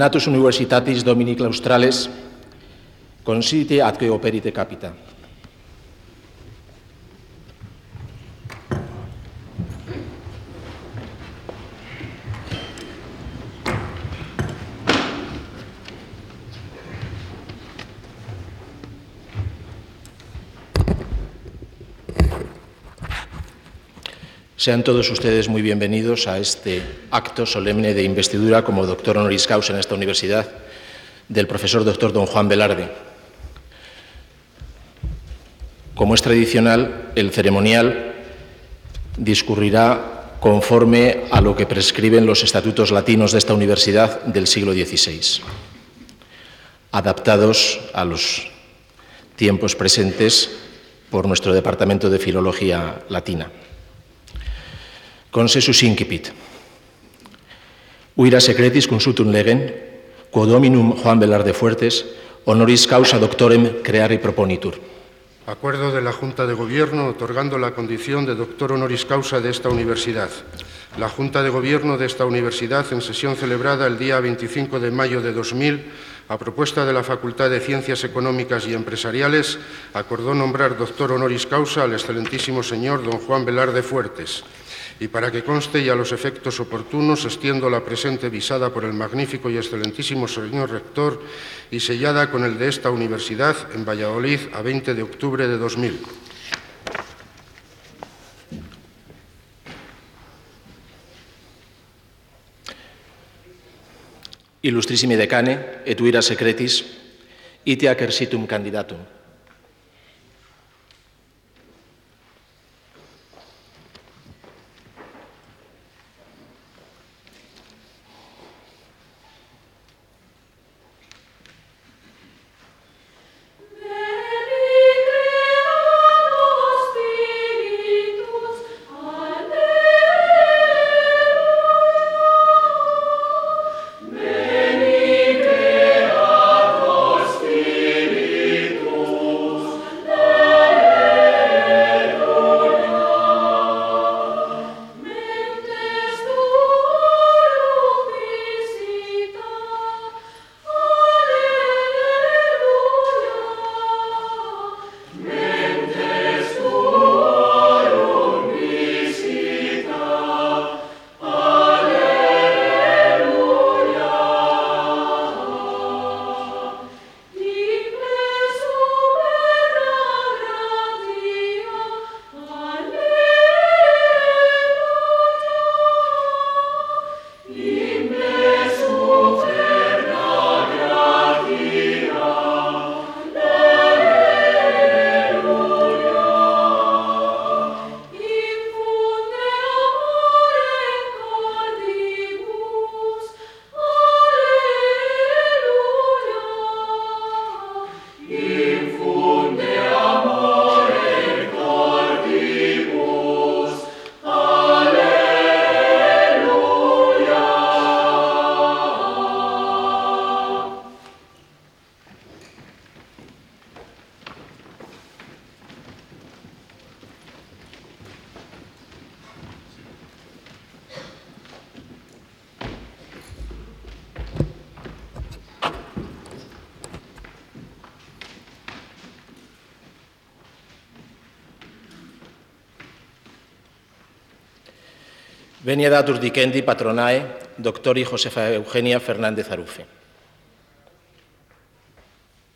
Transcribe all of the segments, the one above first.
Senatus Universitatis Domini Claustrales consiste atque operite capita. Sean todos ustedes muy bienvenidos a este acto solemne de investidura como doctor honoris causa en esta universidad del profesor doctor don Juan Velarde. Como es tradicional, el ceremonial discurrirá conforme a lo que prescriben los estatutos latinos de esta universidad del siglo XVI, adaptados a los tiempos presentes por nuestro Departamento de Filología Latina. Consensus incipit. Uira secretis consultum legen, quo dominum Juan Velarde Fuertes, honoris causa doctorem creare proponitur. Acuerdo de la Junta de Gobierno otorgando la condición de doctor honoris causa de esta universidad. La Junta de Gobierno de esta universidad, en sesión celebrada el día 25 de mayo de 2000, a propuesta de la Facultad de Ciencias Económicas y Empresariales, acordó nombrar doctor honoris causa al excelentísimo señor don Juan Velarde Fuertes y para que conste y a los efectos oportunos extiendo la presente visada por el magnífico y excelentísimo señor rector y sellada con el de esta universidad en Valladolid a 20 de octubre de 2000. Illustrissimi decane, et uira secretis, ite acersitum candidatum. Venia datur dicendi patronae, doctori Josefa Eugenia Fernández Arufe.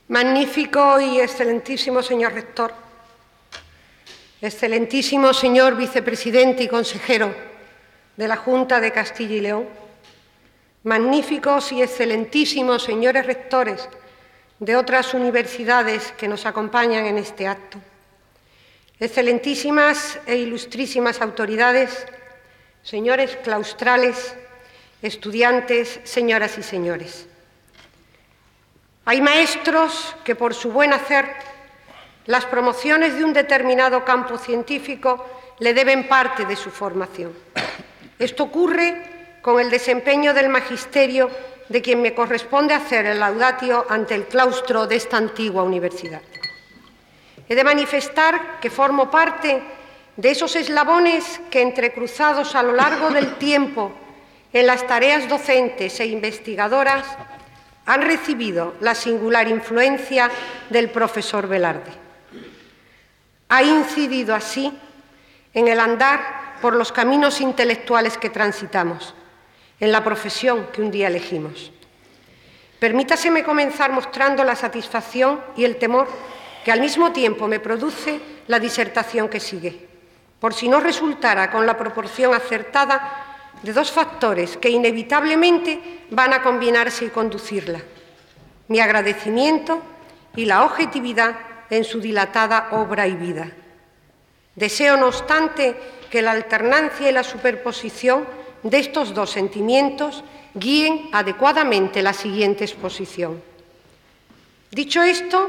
Magnífico y excelentísimo señor rector, excelentísimo señor vicepresidente y consejero de la Junta de Castilla y León, magníficos y excelentísimos señores rectores de otras universidades que nos acompañan en este acto, excelentísimas e ilustrísimas autoridades, señores claustrales, estudiantes, señoras y señores. Hay maestros que por su buen hacer las promociones de un determinado campo científico le deben parte de su formación. Esto ocurre con el desempeño del magisterio de quien me corresponde hacer el laudatio ante el claustro de esta antigua universidad. He de manifestar que formo parte de esos eslabones que entrecruzados a lo largo del tiempo en las tareas docentes e investigadoras han recibido la singular influencia del profesor Velarde. Ha incidido así en el andar por los caminos intelectuales que transitamos, en la profesión que un día elegimos. Permítaseme comenzar mostrando la satisfacción y el temor que al mismo tiempo me produce la disertación que sigue, por si no resultara con la proporción acertada de dos factores que inevitablemente van a combinarse y conducirla, mi agradecimiento y la objetividad en su dilatada obra y vida. Deseo, no obstante, que la alternancia y la superposición de estos dos sentimientos guíen adecuadamente la siguiente exposición. Dicho esto,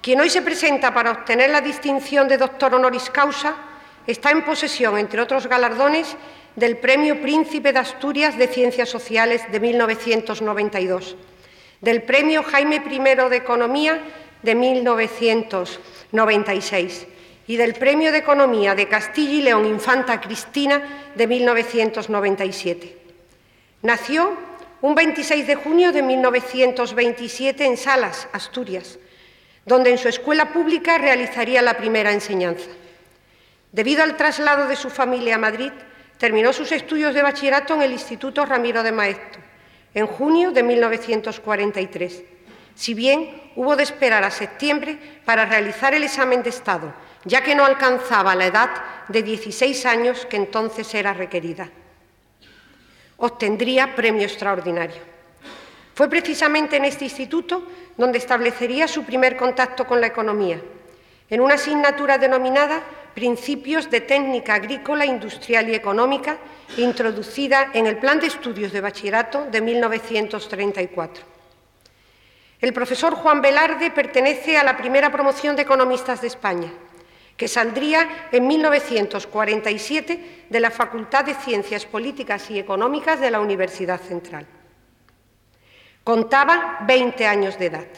quien hoy se presenta para obtener la distinción de doctor honoris causa está en posesión, entre otros galardones, del Premio Príncipe de Asturias de Ciencias Sociales de 1992, del Premio Jaime I de Economía de 1996 y del Premio de Economía de Castilla y León Infanta Cristina de 1997. Nació un 26 de junio de 1927 en Salas, Asturias, donde en su escuela pública realizaría la primera enseñanza. Debido al traslado de su familia a Madrid, terminó sus estudios de bachillerato en el Instituto Ramiro de Maeztu, en junio de 1943, si bien hubo de esperar a septiembre para realizar el examen de Estado, ya que no alcanzaba la edad de 16 años que entonces era requerida. Obtendría premio extraordinario. Fue precisamente en este instituto donde establecería su primer contacto con la economía, en una asignatura denominada Principios de Técnica Agrícola, Industrial y Económica, introducida en el Plan de Estudios de Bachillerato de 1934. El profesor Juan Velarde pertenece a la primera promoción de economistas de España, que saldría en 1947 de la Facultad de Ciencias Políticas y Económicas de la Universidad Central. Contaba 20 años de edad.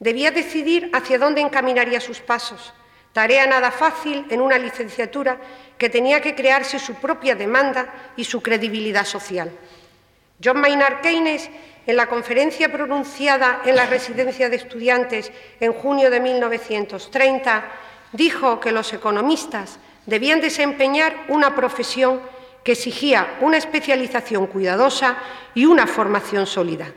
Debía decidir hacia dónde encaminaría sus pasos, tarea nada fácil en una licenciatura que tenía que crearse su propia demanda y su credibilidad social. John Maynard Keynes, en la conferencia pronunciada en la residencia de estudiantes en junio de 1930, dijo que los economistas debían desempeñar una profesión que exigía una especialización cuidadosa y una formación sólida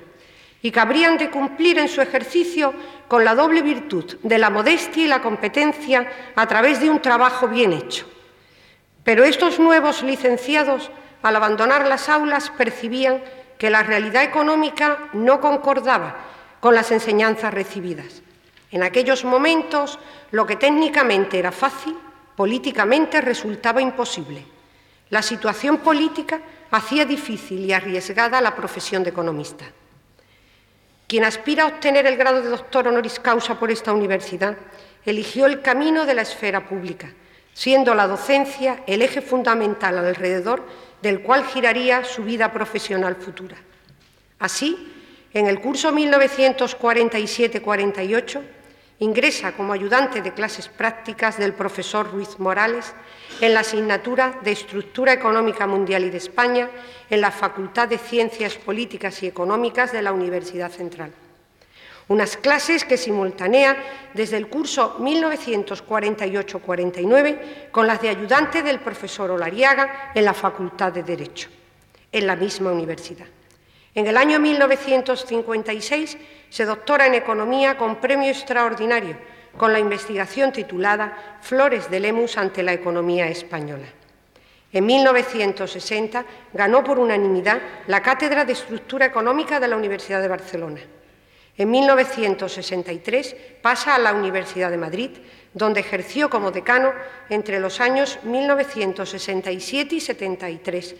y que habrían de cumplir en su ejercicio con la doble virtud de la modestia y la competencia a través de un trabajo bien hecho. Pero estos nuevos licenciados, al abandonar las aulas, percibían que la realidad económica no concordaba con las enseñanzas recibidas. En aquellos momentos, lo que técnicamente era fácil, políticamente resultaba imposible. La situación política hacía difícil y arriesgada la profesión de economista. Quien aspira a obtener el grado de doctor honoris causa por esta universidad eligió el camino de la esfera pública, siendo la docencia el eje fundamental alrededor del cual giraría su vida profesional futura. Así, en el curso 1947-48, ingresa como ayudante de clases prácticas del profesor Ruiz Morales en la asignatura de Estructura Económica Mundial y de España en la Facultad de Ciencias Políticas y Económicas de la Universidad Central. Unas clases que simultanea desde el curso 1948-49 con las de ayudante del profesor Olariaga en la Facultad de Derecho, en la misma universidad. En el año 1956 se doctora en Economía con premio extraordinario con la investigación titulada Flores de Lemus ante la economía española. En 1960 ganó por unanimidad la Cátedra de Estructura Económica de la Universidad de Barcelona. En 1963 pasa a la Universidad de Madrid, donde ejerció como decano entre los años 1967 y 73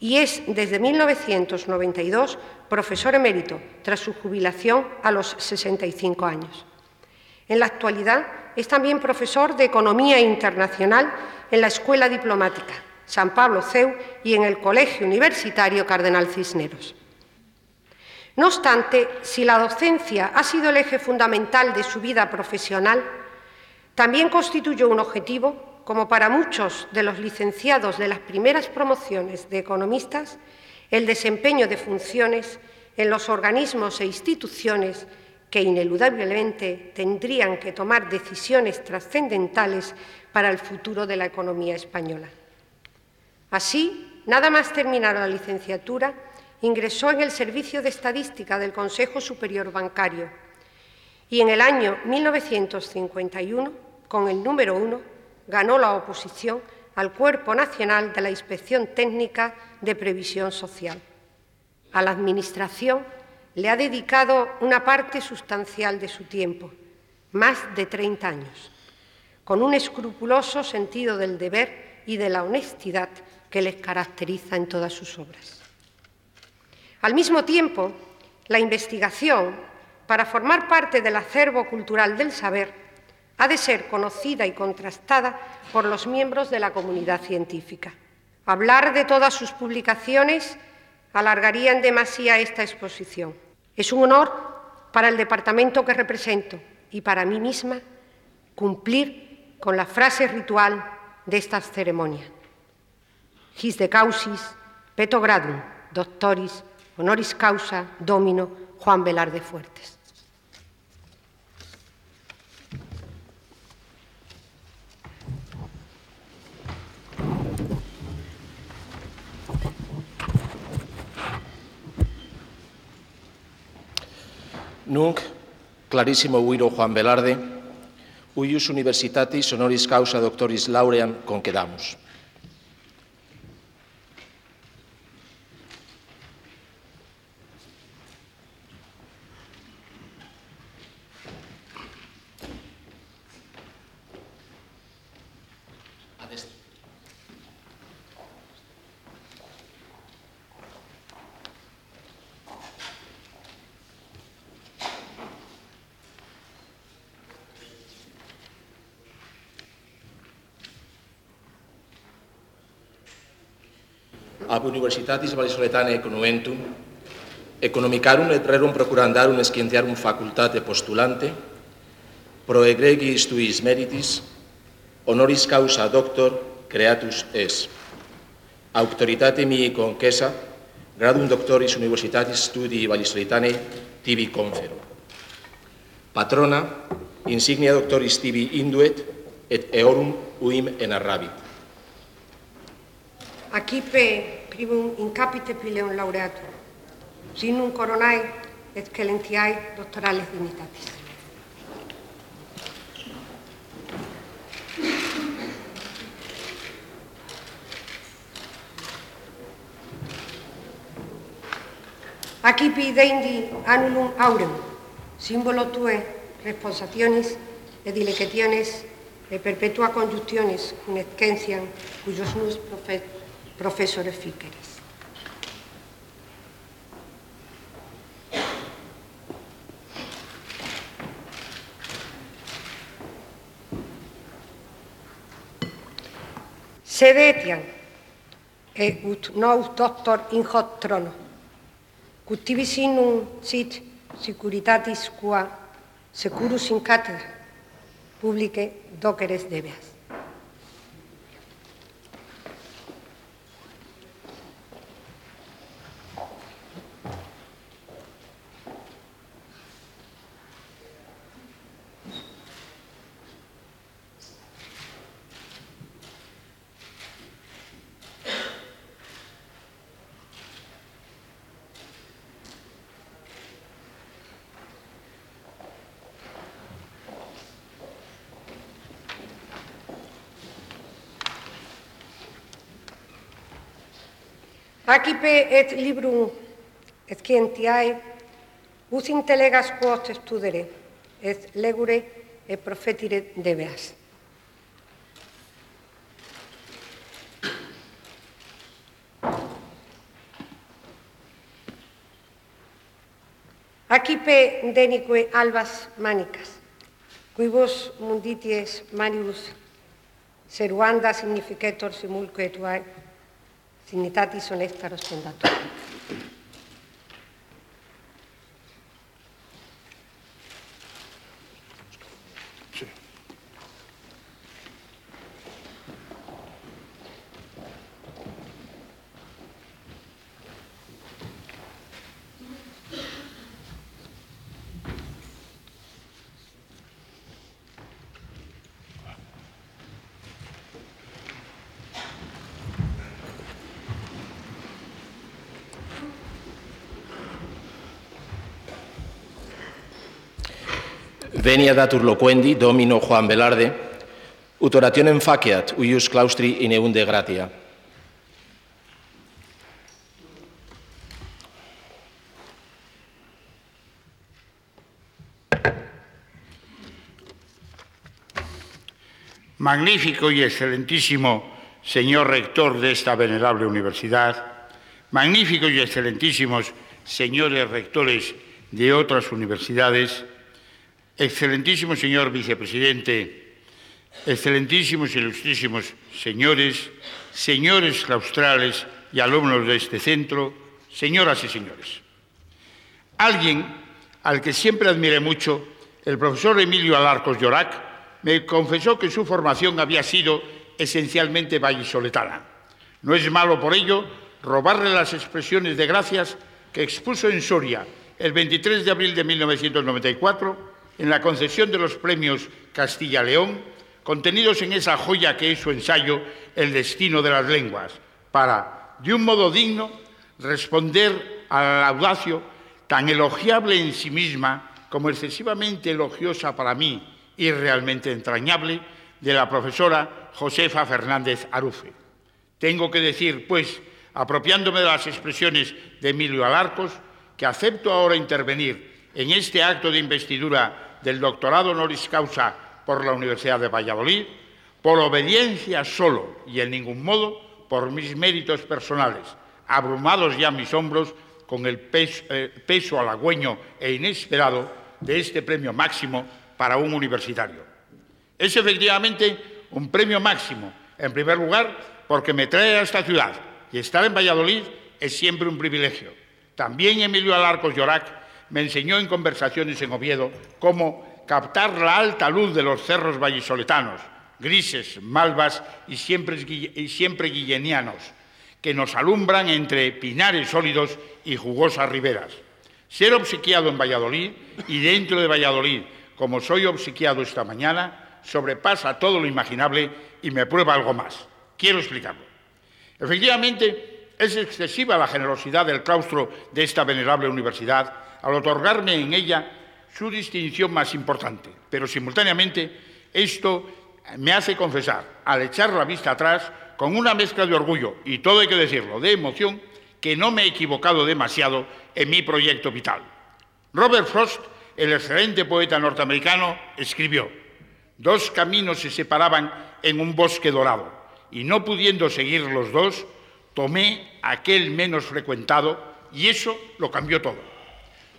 y es desde 1992 profesor emérito, tras su jubilación a los 65 años. En la actualidad es también profesor de Economía Internacional en la Escuela Diplomática San Pablo CEU y en el Colegio Universitario Cardenal Cisneros. No obstante, si la docencia ha sido el eje fundamental de su vida profesional, también constituyó un objetivo como para muchos de los licenciados de las primeras promociones de economistas, el desempeño de funciones en los organismos e instituciones que ineludablemente tendrían que tomar decisiones trascendentales para el futuro de la economía española. Así, nada más terminar la licenciatura, ingresó en el Servicio de Estadística del Consejo Superior Bancario y en el año 1951, con el número uno, ganó la oposición al Cuerpo Nacional de la Inspección Técnica de Previsión Social. A la Administración le ha dedicado una parte sustancial de su tiempo, más de 30 años, con un escrupuloso sentido del deber y de la honestidad que les caracteriza en todas sus obras. Al mismo tiempo, la investigación, para formar parte del acervo cultural del saber, ha de ser conocida y contrastada por los miembros de la comunidad científica. Hablar de todas sus publicaciones alargaría en demasía esta exposición. Es un honor para el departamento que represento y para mí misma cumplir con la frase ritual de esta ceremonia. His de causis, peto gradum, doctoris, honoris causa, domino, Juan Velarde Fuertes. Nunc clarissimo viro Juan Velarde, uius universitatis honoris causa doctoris lauream concedamus. ab Universitatis Vallisoletanae Conuentum, economicarum et rerum procurandarum escientiarum facultate postulante, pro egregi istuis meritis, honoris causa doctor creatus es. Auctoritate mihi conquesa, gradum doctoris universitatis studii Vallisoletaneae tibi confero. Patrona, insignia doctoris tibi induet, et eorum uim enarrabit. Aquipe primum incapite pileum laureatum, sinum coronae excellentiae doctorales dignitatis. Acipi deindi annulum aurem, símbolo tue responsationis et dilequetiones e perpetua conjunciones nescenciam cuyos nus profet professora Fícares. Sedetian e ut nous doctor in hot trono, cultivis in sit securitatis qua securus in cátedra, publique doceres debeas. Acipe et librum scientiae, us intelegas quos studere, et legure et profetire debeas. Acipe denique albas manicas, quibus mundities manibus seruanda significetur simulque tuae, Signitatis honestaros pendatur. Venia datur loquendi, domino Juan Velarde, utorationem faciat, uius claustri in eunde gratia. Magnífico y excelentísimo señor rector de esta venerable universidad, magníficos y excelentísimos señores rectores de otras universidades, excelentísimo señor vicepresidente, excelentísimos y ilustrísimos señores, señores claustrales y alumnos de este centro, señoras y señores. Alguien al que siempre admiré mucho, el profesor Emilio Alarcos Llorac, me confesó que su formación había sido esencialmente vallisoletana. No es malo por ello robarle las expresiones de gracias que expuso en Soria el 23 de abril de 1994 en la concesión de los premios Castilla-León, contenidos en esa joya que es su ensayo El destino de las lenguas, para, de un modo digno, responder al audacio tan elogiable en sí misma como excesivamente elogiosa para mí y realmente entrañable de la profesora Josefa Fernández Arufe. Tengo que decir, pues, apropiándome de las expresiones de Emilio Alarcos, que acepto ahora intervenir en este acto de investidura del doctorado honoris causa por la Universidad de Valladolid, por obediencia solo y en ningún modo por mis méritos personales, abrumados ya mis hombros con el peso, eh, peso halagüeño e inesperado de este premio máximo para un universitario. Es efectivamente un premio máximo, en primer lugar, porque me trae a esta ciudad y estar en Valladolid es siempre un privilegio. También Emilio Alarcos Llorac me enseñó en conversaciones en Oviedo cómo captar la alta luz de los cerros vallisoletanos, grises, malvas y siempre, guillenianos, que nos alumbran entre pinares sólidos y jugosas riberas. Ser obsequiado en Valladolid y dentro de Valladolid como soy obsequiado esta mañana, sobrepasa todo lo imaginable y me prueba algo más. Quiero explicarlo. Efectivamente, es excesiva la generosidad del claustro de esta venerable universidad al otorgarme en ella su distinción más importante, pero simultáneamente esto me hace confesar, al echar la vista atrás, con una mezcla de orgullo y todo hay que decirlo, de emoción, que no me he equivocado demasiado en mi proyecto vital. Robert Frost el excelente poeta norteamericano escribió, dos caminos se separaban en un bosque dorado, y no pudiendo seguir los dos, tomé aquel menos frecuentado y eso lo cambió todo.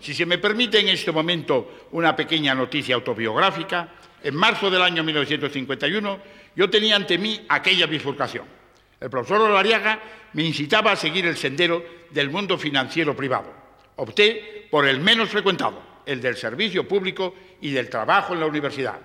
Si se me permite en este momento una pequeña noticia autobiográfica, en marzo del año 1951 yo tenía ante mí aquella bifurcación. El profesor Olariaga me incitaba a seguir el sendero del mundo financiero privado. Opté por el menos frecuentado, el del servicio público y del trabajo en la universidad.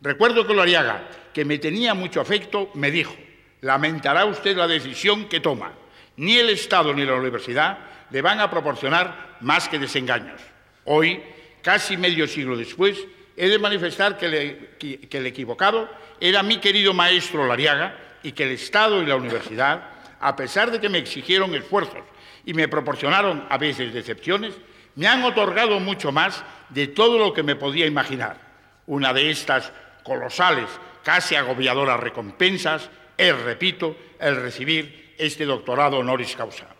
Recuerdo que Loriaga, que me tenía mucho afecto, me dijo, lamentará usted la decisión que toma. Ni el Estado ni la universidad le van a proporcionar más que desengaños. Hoy, casi medio siglo después, he de manifestar que, el equivocado era mi querido maestro Lariaga y que el Estado y la universidad, a pesar de que me exigieron esfuerzos y me proporcionaron a veces decepciones, me han otorgado mucho más de todo lo que me podía imaginar. Una de estas colosales, casi agobiadoras recompensas es, repito, el recibir este doctorado honoris causa.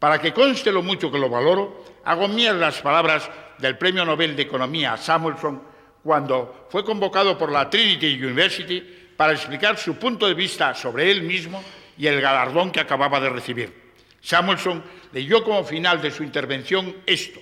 Para que conste lo mucho que lo valoro, hago mías las palabras del Premio Nobel de Economía Samuelson cuando fue convocado por la Trinity University para explicar su punto de vista sobre él mismo y el galardón que acababa de recibir. Samuelson leyó como final de su intervención esto.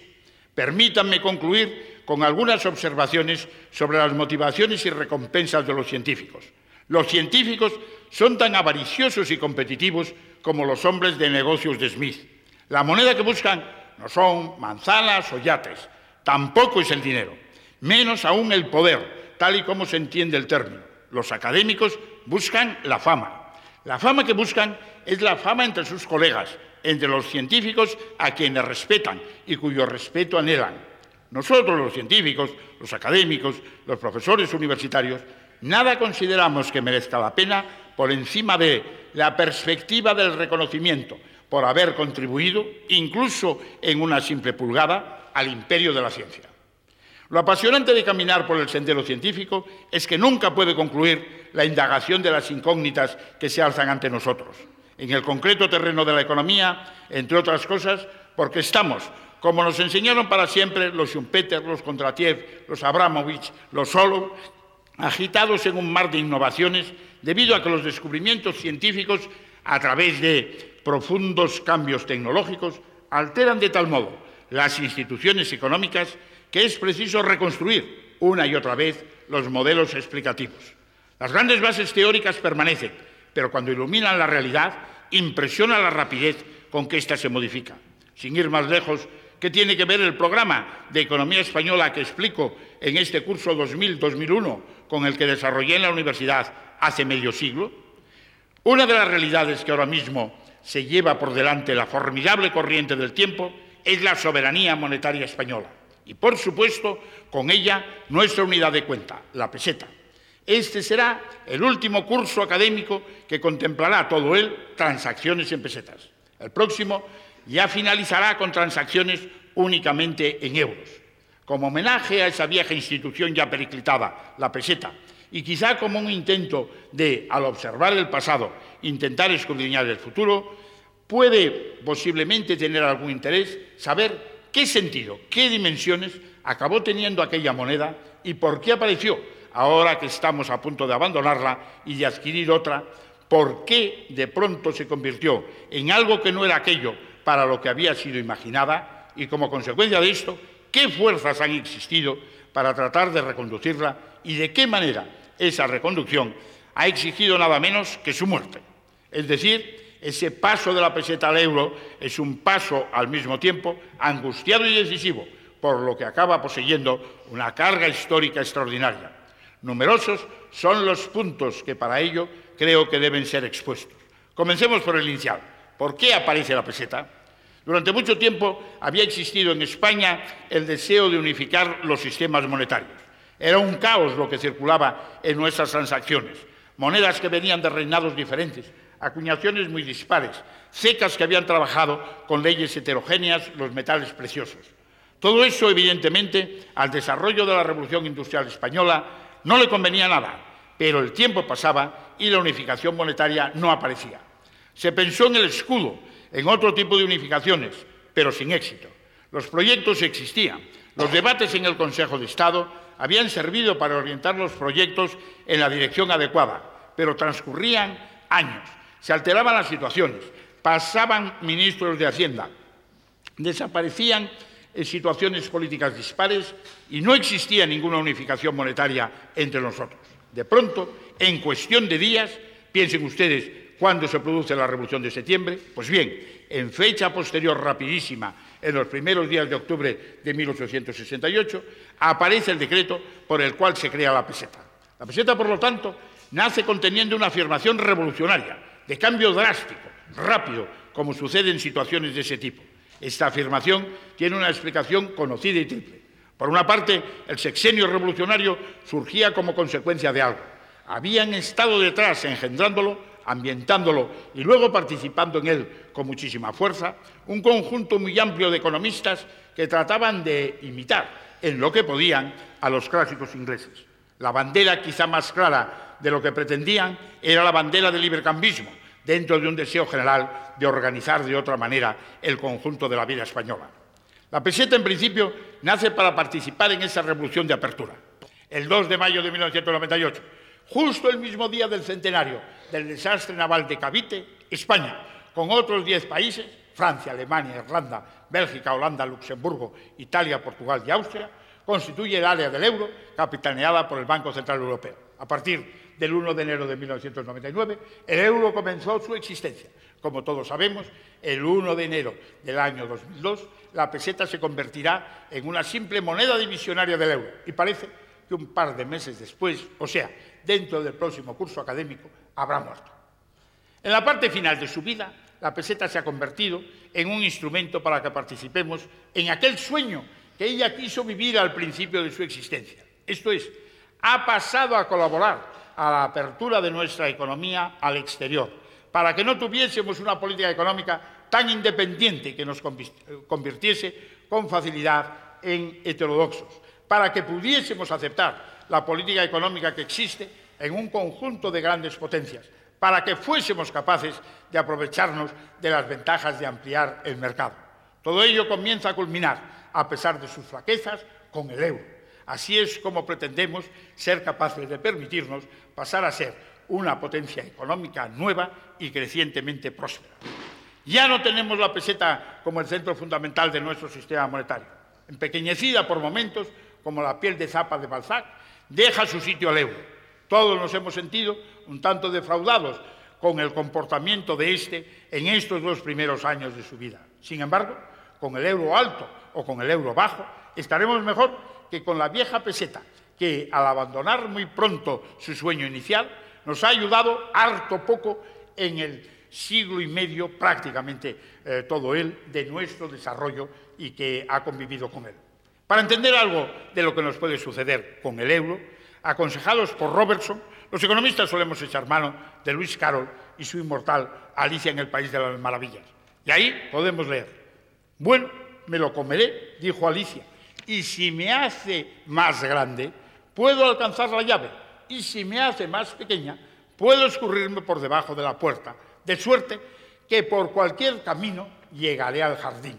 Permítanme concluir con algunas observaciones sobre las motivaciones y recompensas de los científicos. Los científicos son tan avariciosos y competitivos como los hombres de negocios de Smith. La moneda que buscan no son manzanas o yates, tampoco es el dinero, menos aún el poder, tal y como se entiende el término. Los académicos buscan la fama. La fama que buscan es la fama entre sus colegas, entre los científicos a quienes respetan y cuyo respeto anhelan. Nosotros los científicos, los académicos, los profesores universitarios, nada consideramos que merezca la pena por encima de la perspectiva del reconocimiento por haber contribuido, incluso en una simple pulgada, al imperio de la ciencia. Lo apasionante de caminar por el sendero científico es que nunca puede concluir la indagación de las incógnitas que se alzan ante nosotros. En el concreto terreno de la economía, entre otras cosas, porque estamos, como nos enseñaron para siempre los Schumpeter, los Kondratiev, los Abramovich, los Solow, agitados en un mar de innovaciones debido a que los descubrimientos científicos, a través de profundos cambios tecnológicos, alteran de tal modo las instituciones económicas que es preciso reconstruir una y otra vez los modelos explicativos. Las grandes bases teóricas permanecen, pero cuando iluminan la realidad, impresiona la rapidez con que ésta se modifica. Sin ir más lejos, ¿qué tiene que ver el programa de economía española que explico en este curso 2000-2001 con el que desarrollé en la universidad hace medio siglo? Una de las realidades que ahora mismo se lleva por delante la formidable corriente del tiempo es la soberanía monetaria española y, por supuesto, con ella nuestra unidad de cuenta, la peseta. Este será el último curso académico que contemplará todo él transacciones en pesetas. El próximo ya finalizará con transacciones únicamente en euros. Como homenaje a esa vieja institución ya periclitada, la peseta, y quizá como un intento de, al observar el pasado, intentar escudriñar el futuro, puede posiblemente tener algún interés saber ¿Qué sentido, qué dimensiones acabó teniendo aquella moneda y por qué apareció ahora que estamos a punto de abandonarla y de adquirir otra? ¿Por qué de pronto se convirtió en algo que no era aquello para lo que había sido imaginada? Y como consecuencia de esto, ¿qué fuerzas han existido para tratar de reconducirla y de qué manera esa reconducción ha exigido nada menos que su muerte? Es decir, ese paso de la peseta al euro es un paso al mismo tiempo angustiado y decisivo, por lo que acaba poseyendo una carga histórica extraordinaria. Numerosos son los puntos que para ello creo que deben ser expuestos. Comencemos por el inicial. ¿Por qué aparece la peseta? Durante mucho tiempo había existido en España el deseo de unificar los sistemas monetarios. Era un caos lo que circulaba en nuestras transacciones. Monedas que venían de reinados diferentes, acuñaciones muy dispares, secas que habían trabajado con leyes heterogéneas los metales preciosos. Todo eso, evidentemente, al desarrollo de la Revolución Industrial Española no le convenía nada, pero el tiempo pasaba y la unificación monetaria no aparecía. Se pensó en el escudo, en otro tipo de unificaciones, pero sin éxito. Los proyectos existían. Los debates en el Consejo de Estado habían servido para orientar los proyectos en la dirección adecuada, pero transcurrían años se alteraban las situaciones, pasaban ministros de Hacienda, desaparecían en situaciones políticas dispares y no existía ninguna unificación monetaria entre nosotros. De pronto, en cuestión de días, piensen ustedes cuándo se produce la Revolución de Septiembre, pues bien, en fecha posterior rapidísima, en los primeros días de octubre de 1868, aparece el decreto por el cual se crea la peseta. La peseta, por lo tanto, nace conteniendo una afirmación revolucionaria, de cambio drástico, rápido, como sucede en situaciones de ese tipo. Esta afirmación tiene una explicación conocida y triple. Por una parte, el sexenio revolucionario surgía como consecuencia de algo. Habían estado detrás engendrándolo, ambientándolo y luego participando en él con muchísima fuerza un conjunto muy amplio de economistas que trataban de imitar en lo que podían a los clásicos ingleses. La bandera quizá más clara de lo que pretendían era la bandera del libercambismo, dentro de un deseo general de organizar de otra manera el conjunto de la vida española. La peseta, en principio, nace para participar en esa revolución de apertura. El 2 de mayo de 1998, justo el mismo día del centenario del desastre naval de Cavite, España, con otros 10 países, Francia, Alemania, Irlanda, Bélgica, Holanda, Luxemburgo, Italia, Portugal y Austria, constituye el área del euro capitaneada por el Banco Central Europeo. A partir del 1 de enero de 1999, el euro comenzó su existencia. Como todos sabemos, el 1 de enero del año 2002, la peseta se convertirá en una simple moneda divisionaria del euro. Y parece que un par de meses después, o sea, dentro del próximo curso académico, habrá muerto. En la parte final de su vida, la peseta se ha convertido en un instrumento para que participemos en aquel sueño que ella quiso vivir al principio de su existencia. Esto es, ha pasado a colaborar a la apertura de nuestra economía al exterior, para que no tuviésemos una política económica tan independiente que nos convirtiese con facilidad en heterodoxos, para que pudiésemos aceptar la política económica que existe en un conjunto de grandes potencias, para que fuésemos capaces de aprovecharnos de las ventajas de ampliar el mercado. Todo ello comienza a culminar, a pesar de sus flaquezas, con el euro. Así es como pretendemos ser capaces de permitirnos pasar a ser una potencia económica nueva y crecientemente próspera. Ya no tenemos la peseta como el centro fundamental de nuestro sistema monetario. Empequeñecida por momentos, como la piel de zapa de Balzac, deja su sitio al euro todos nos hemos sentido un tanto defraudados con el comportamiento de este en estos dos primeros años de su vida. Sin embargo, con el euro alto o con el euro bajo, estaremos mejor que con la vieja peseta, que al abandonar muy pronto su sueño inicial, nos ha ayudado harto poco en el siglo y medio, prácticamente eh, todo él, de nuestro desarrollo y que ha convivido con él. Para entender algo de lo que nos puede suceder con el euro, aconsejados por Robertson, los economistas solemos echar mano de Luis Carroll y su inmortal Alicia en el País de las Maravillas. Y ahí podemos leer, bueno, me lo comeré, dijo Alicia, y si me hace más grande, puedo alcanzar la llave, y si me hace más pequeña, puedo escurrirme por debajo de la puerta, de suerte que por cualquier camino llegaré al jardín,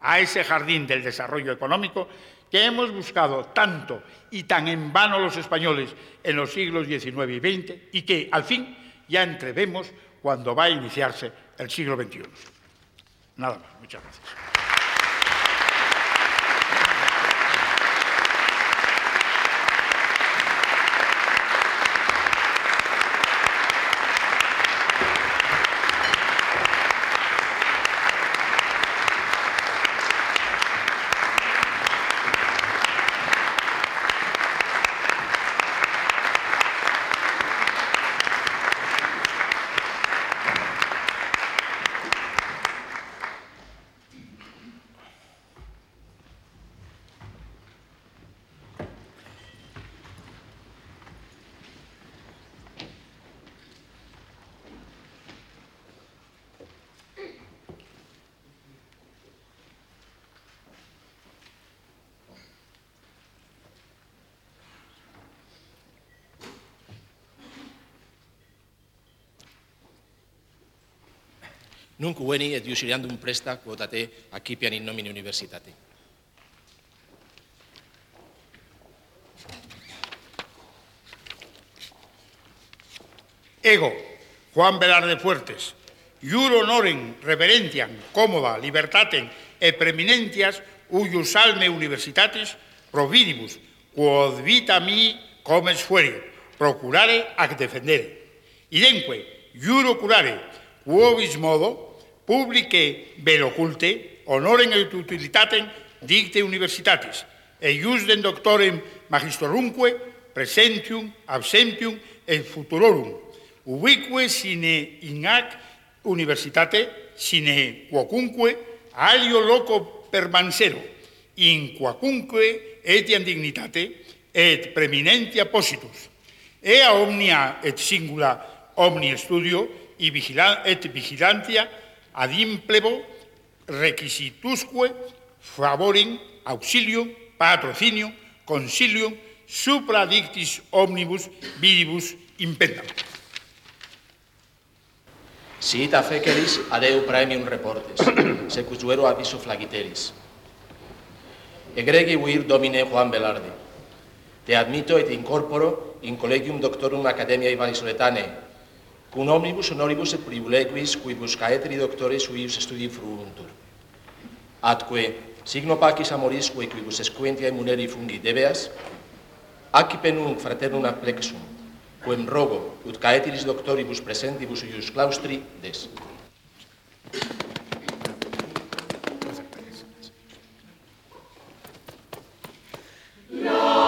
a ese jardín del desarrollo económico que hemos buscado tanto y tan en vano los españoles en los siglos XIX y XX y que al fin ya entrevemos cuando va a iniciarse el siglo XXI. Nada más. Muchas gracias. Nunc uveni et iusirandum presta quotate accipian in nomine universitati. Ego, Juan Velarde Fuertes, iuro honorem, reverentiam, cómoda, libertatem, e preminentias, uius alme universitatis, providibus, quod vita mi comes fuere, procurare ac defendere. Idenque, iuro curare, quovis modo, publique vel occulte, honorem et utilitatem dicte universitatis, et iusdem doctorem magistrorumque presentium, absentium et futurorum, ubique sine in hac universitate, sine quocunque alio loco permansero, in quacunque etiam dignitate et preminentia positus. Ea omnia et singula omni studio et vigilantia ad implebo requisitusque favorem auxilium patrocinium consilium supra dictis omnibus vidibus impendam. Siita feceris adeu praemium reportes, secusuero aviso flagiteris. Egregi vir domine Juan Velarde, te admito et incorporo in collegium doctorum academiae vanisoletanae cum omnibus honoribus et privileguis quibus caetri doctores huius studii fruuntur. Atque signo pacis amorisque quibus esquentia muneri fungi debeas, ac penum fraternum ad plexum, quem rogo ut caetiris doctoribus presentibus huius claustri des. No!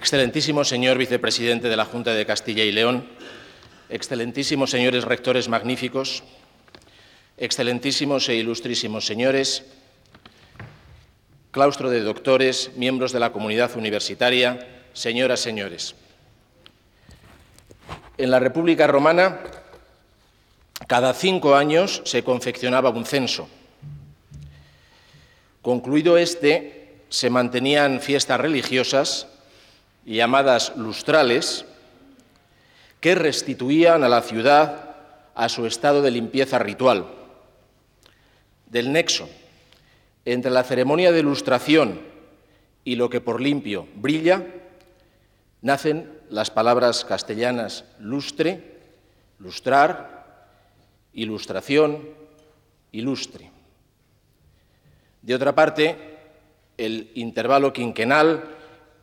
Excelentísimo señor vicepresidente de la Junta de Castilla y León, excelentísimos señores rectores magníficos, excelentísimos e ilustrísimos señores, claustro de doctores, miembros de la comunidad universitaria, señoras, señores. En la República Romana, cada cinco años se confeccionaba un censo. Concluido este, se mantenían fiestas religiosas llamadas lustrales, que restituían a la ciudad a su estado de limpieza ritual. Del nexo entre la ceremonia de ilustración y lo que por limpio brilla, nacen las palabras castellanas lustre, lustrar, ilustración, ilustre. De otra parte, el intervalo quinquenal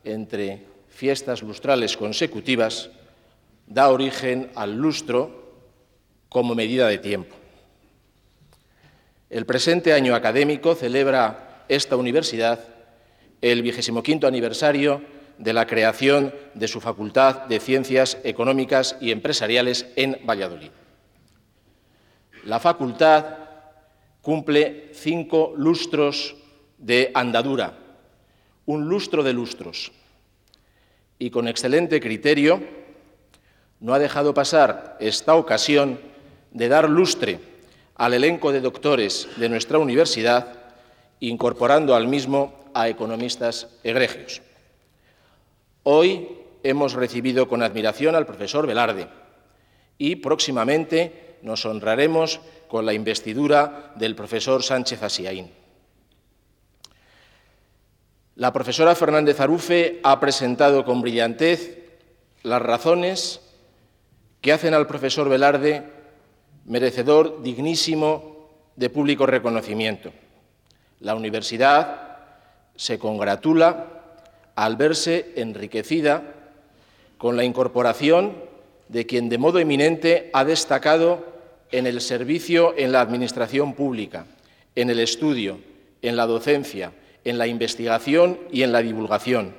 entre fiestas lustrales consecutivas da origen al lustro como medida de tiempo. El presente año académico celebra esta universidad el vigésimo quinto aniversario de la creación de su Facultad de Ciencias Económicas y Empresariales en Valladolid. La facultad cumple cinco lustros de andadura, un lustro de lustros, y con excelente criterio no ha dejado pasar esta ocasión de dar lustre al elenco de doctores de nuestra universidad, incorporando al mismo a economistas egregios. Hoy hemos recibido con admiración al profesor Velarde y próximamente nos honraremos con la investidura del profesor Sánchez Asiaín. La profesora Fernández Arufe ha presentado con brillantez las razones que hacen al profesor Velarde merecedor dignísimo de público reconocimiento. La universidad se congratula al verse enriquecida con la incorporación de quien de modo eminente ha destacado en el servicio en la administración pública, en el estudio, en la docencia, en la investigación y en la divulgación,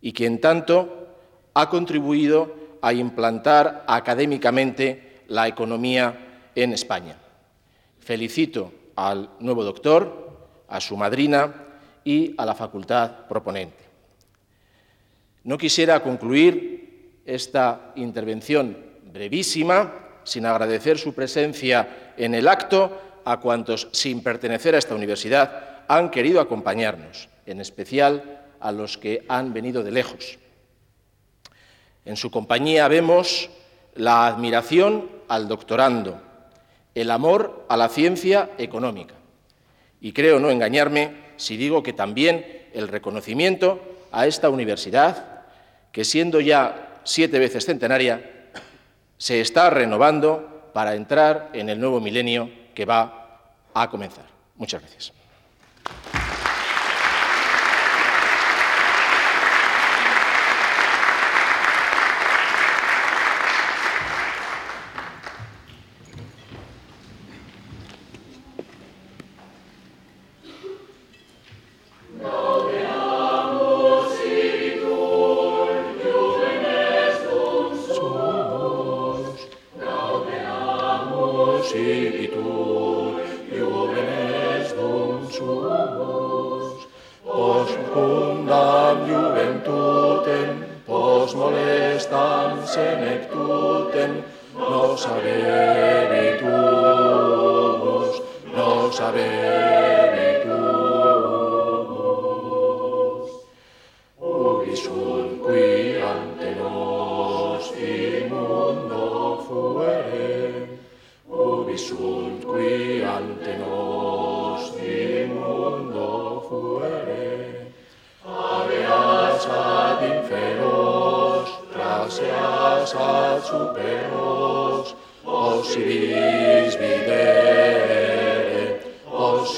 y quien tanto ha contribuido a implantar académicamente la economía en España. Felicito al nuevo doctor, a su madrina y a la facultad proponente. No quisiera concluir esta intervención brevísima sin agradecer su presencia en el acto a cuantos, sin pertenecer a esta universidad, han querido acompañarnos, en especial a los que han venido de lejos. En su compañía vemos la admiración al doctorando, el amor a la ciencia económica. Y creo no engañarme si digo que también el reconocimiento a esta universidad, que siendo ya siete veces centenaria, se está renovando para entrar en el nuevo milenio que va a comenzar. Muchas gracias.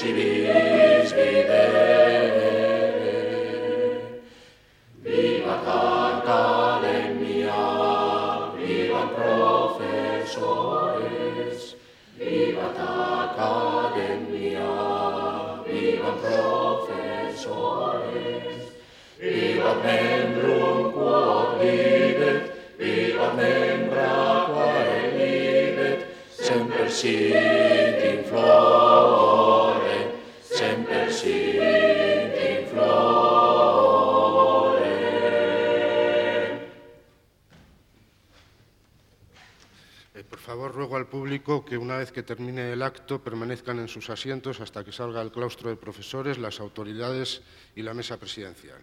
Shibi. Que una vez que termine el acto permanezcan en sus asientos hasta que salga el claustro de profesores, las autoridades y la mesa presidencial.